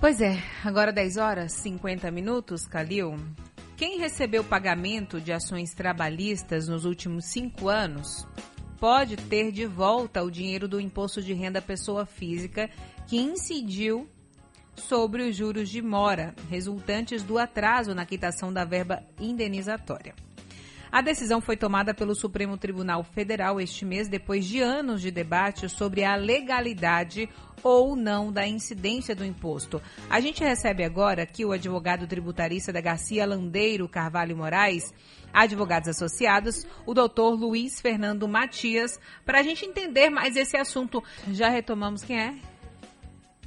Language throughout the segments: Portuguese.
Pois é, agora 10 horas 50 minutos, Calil. Quem recebeu pagamento de ações trabalhistas nos últimos cinco anos pode ter de volta o dinheiro do imposto de renda pessoa física que incidiu sobre os juros de mora resultantes do atraso na quitação da verba indenizatória. A decisão foi tomada pelo Supremo Tribunal Federal este mês, depois de anos de debate sobre a legalidade ou não da incidência do imposto. A gente recebe agora aqui o advogado tributarista da Garcia Landeiro Carvalho Moraes, advogados associados, o doutor Luiz Fernando Matias, para a gente entender mais esse assunto. Já retomamos quem é?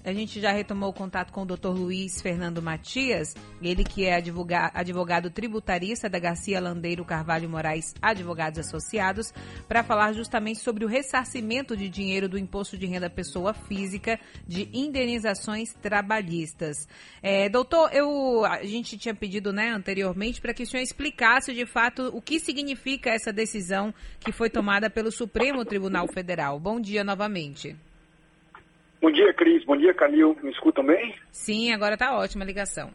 A gente já retomou o contato com o Dr. Luiz Fernando Matias, ele que é advogado, advogado tributarista da Garcia Landeiro Carvalho Moraes Advogados Associados, para falar justamente sobre o ressarcimento de dinheiro do Imposto de Renda Pessoa Física de indenizações trabalhistas. É, doutor, eu, a gente tinha pedido né, anteriormente para que o senhor explicasse de fato o que significa essa decisão que foi tomada pelo Supremo Tribunal Federal. Bom dia novamente. Bom dia, Cris. Bom dia, Calil. Me escutam bem? Sim, agora está ótima a ligação.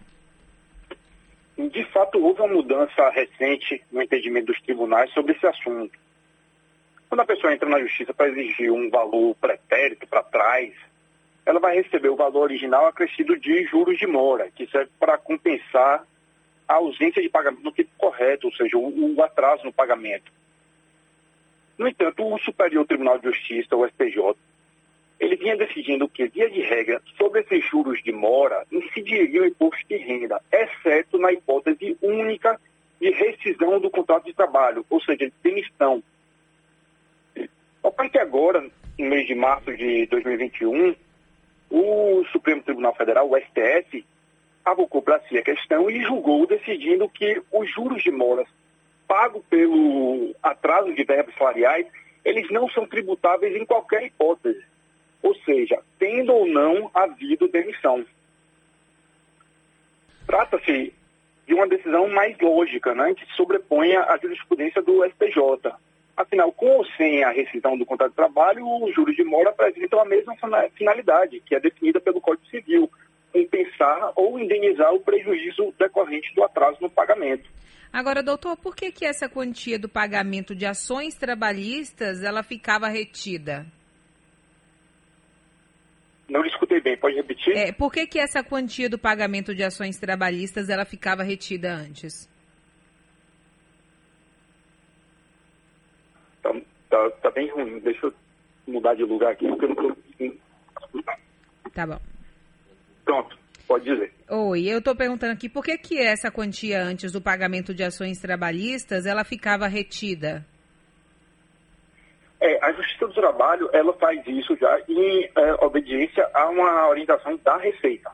De fato, houve uma mudança recente no entendimento dos tribunais sobre esse assunto. Quando a pessoa entra na justiça para exigir um valor pretérito para trás, ela vai receber o valor original acrescido de juros de mora, que serve para compensar a ausência de pagamento no tempo correto, ou seja, o, atraso no pagamento. No entanto, o Superior Tribunal de Justiça, o STJ, vinha decidindo que, via de regra, sobre esses juros de mora, incidiria o imposto de renda, exceto na hipótese única de rescisão do contrato de trabalho, ou seja, de demissão. Ocorre que agora, no mês de março de 2021, o Supremo Tribunal Federal, o STF, abocou para si a questão e julgou decidindo que os juros de mora pagos pelo atraso de verbas salariais, eles não são tributáveis em qualquer hipótese ou seja, tendo ou não havido demissão. Trata-se de uma decisão mais lógica, né, que sobreponha a jurisprudência do STJ. Afinal, com ou sem a rescisão do contrato de trabalho, os juros de mora apresentam a mesma finalidade, que é definida pelo Código Civil, compensar ou indenizar o prejuízo decorrente do atraso no pagamento. Agora, doutor, por que, que essa quantia do pagamento de ações trabalhistas ela ficava retida? Bem, pode repetir? É, por que, que essa quantia do pagamento de ações trabalhistas ela ficava retida antes? Tá, tá, tá bem ruim. Deixa eu mudar de lugar aqui, porque eu não estou escutar. Tá bom. Pronto, pode dizer. Oi, eu estou perguntando aqui por que, que essa quantia antes do pagamento de ações trabalhistas ela ficava retida? É, a Justiça do Trabalho, ela faz isso já em é, obediência a uma orientação da Receita,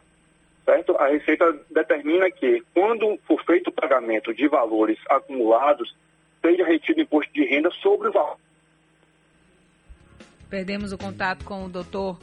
certo? A Receita determina que, quando for feito o pagamento de valores acumulados, seja retido imposto de renda sobre o valor. Perdemos o contato com o doutor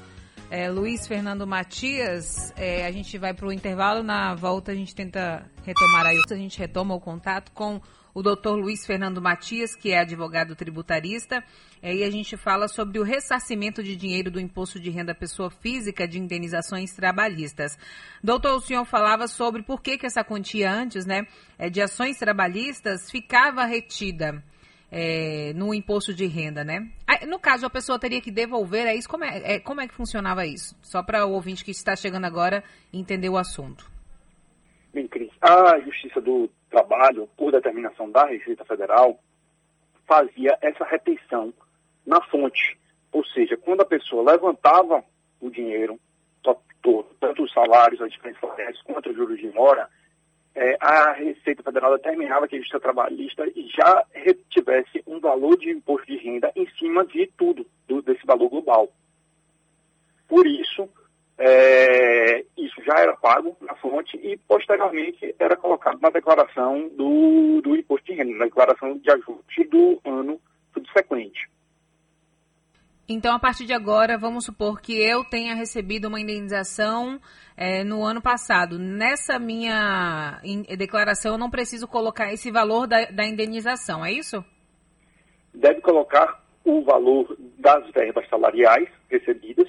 é, Luiz Fernando Matias. É, a gente vai para o intervalo, na volta a gente tenta retomar aí, a gente retoma o contato com o doutor Luiz Fernando Matias, que é advogado tributarista, e a gente fala sobre o ressarcimento de dinheiro do imposto de renda pessoa física de indenizações trabalhistas. Doutor, o senhor falava sobre por que, que essa quantia antes, né, é, de ações trabalhistas ficava retida. É, no imposto de renda, né? No caso, a pessoa teria que devolver, é isso? Como é, é como é que funcionava isso? Só para o ouvinte que está chegando agora entender o assunto. Bem, Cris, a Justiça do Trabalho, por determinação da Receita Federal, fazia essa retenção na fonte. Ou seja, quando a pessoa levantava o dinheiro, tanto os salários, as diferenças quanto os juros de mora, a Receita Federal determinava que a Justiça Trabalhista já retivesse um valor de imposto de renda em cima de tudo, do, desse valor global. Por isso, é, isso já era pago na fonte e, posteriormente, era colocado na declaração do, do imposto de renda, na declaração de ajuste do ano subsequente. Então, a partir de agora, vamos supor que eu tenha recebido uma indenização é, no ano passado. Nessa minha declaração, eu não preciso colocar esse valor da, da indenização, é isso? Deve colocar o valor das verbas salariais recebidas,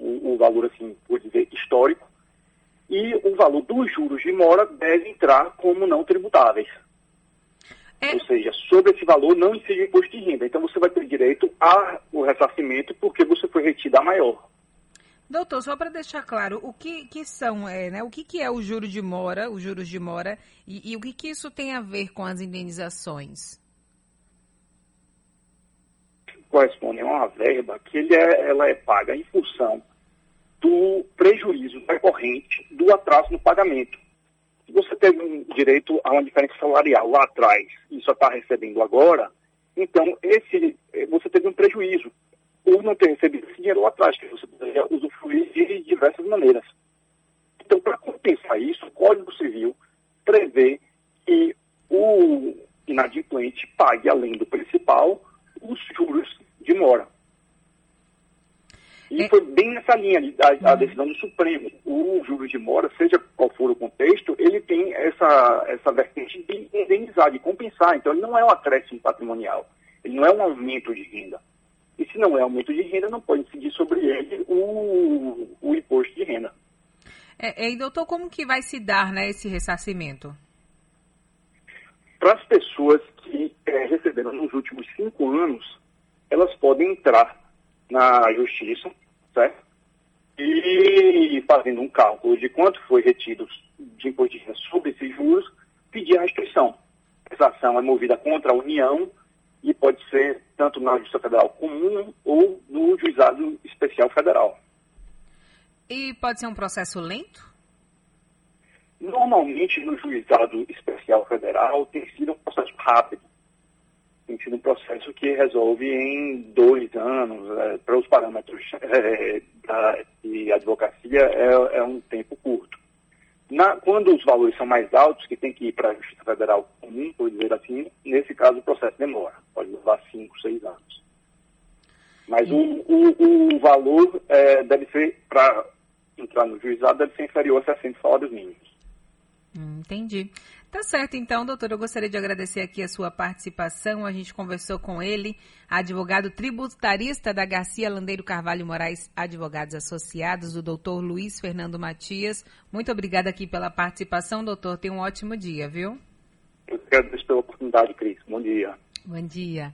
um valor, assim, por dizer, histórico, o valor dos juros de mora deve entrar como não tributáveis. É. Ou seja, sobre esse valor não incide o imposto de renda. Então você vai ter direito ao ressarcimento porque você foi retido a maior. Doutor, só para deixar claro, o que, que são, é, né, o que, que é o juro de mora, os juros de mora, e, e o que, que isso tem a ver com as indenizações? Corresponde a uma verba que ele é, ela é paga em função do prejuízo decorrente do atraso no pagamento. Você teve um direito a uma diferença salarial lá atrás e só está recebendo agora, então esse, você teve um prejuízo ou não ter recebido esse dinheiro lá atrás, que você poderia usufruir de diversas maneiras. Então, para compensar isso, o Código Civil prevê que o inadimplente pague, além do principal, os juros de mora. E é... foi bem nessa linha a, a, uhum. decisão do Supremo. O juros de mora, seja qual for o contexto, ele tem essa, essa vertente de indenizar, de compensar. Então, ele não é um acréscimo patrimonial. Ele não é um aumento de renda. E se não é aumento de renda, não pode incidir sobre ele o, o imposto de renda. É, e doutor, como que vai se dar né, esse ressarcimento? Para as pessoas que é, receberam nos últimos cinco anos, elas podem entrar na justiça, certo? E fazendo um cálculo de quanto foi retido de imposto de renda sobre esses juros, pedir a restrição. Essa ação é movida contra a União e pode ser tanto na Justiça Federal Comum ou no Juizado Especial Federal. E pode ser um processo lento? Normalmente, no Juizado Especial Federal, tem sido um processo rápido. Tem sido um processo que resolve em dois anos. É, para os parâmetros é, da, de advocacia, é, é um tempo curto. Na, quando os valores são mais altos, que tem que ir para a Justiça Federal comum, por dizer assim, nesse caso o processo demora, pode levar 5, 6 anos. Mas o, o, o valor é, deve ser, para entrar no juizado, deve ser inferior a 60 salários mínimos. Hum, entendi. Tá certo, então, doutor. Eu gostaria de agradecer aqui a sua participação. A gente conversou com ele, advogado tributarista da Garcia Landeiro Carvalho Moraes Advogados Associados, o doutor Luiz Fernando Matias. Muito obrigada aqui pela participação, doutor. Tenha um ótimo dia, viu? Eu agradeço pela oportunidade, Cris. Bom dia. Bom dia.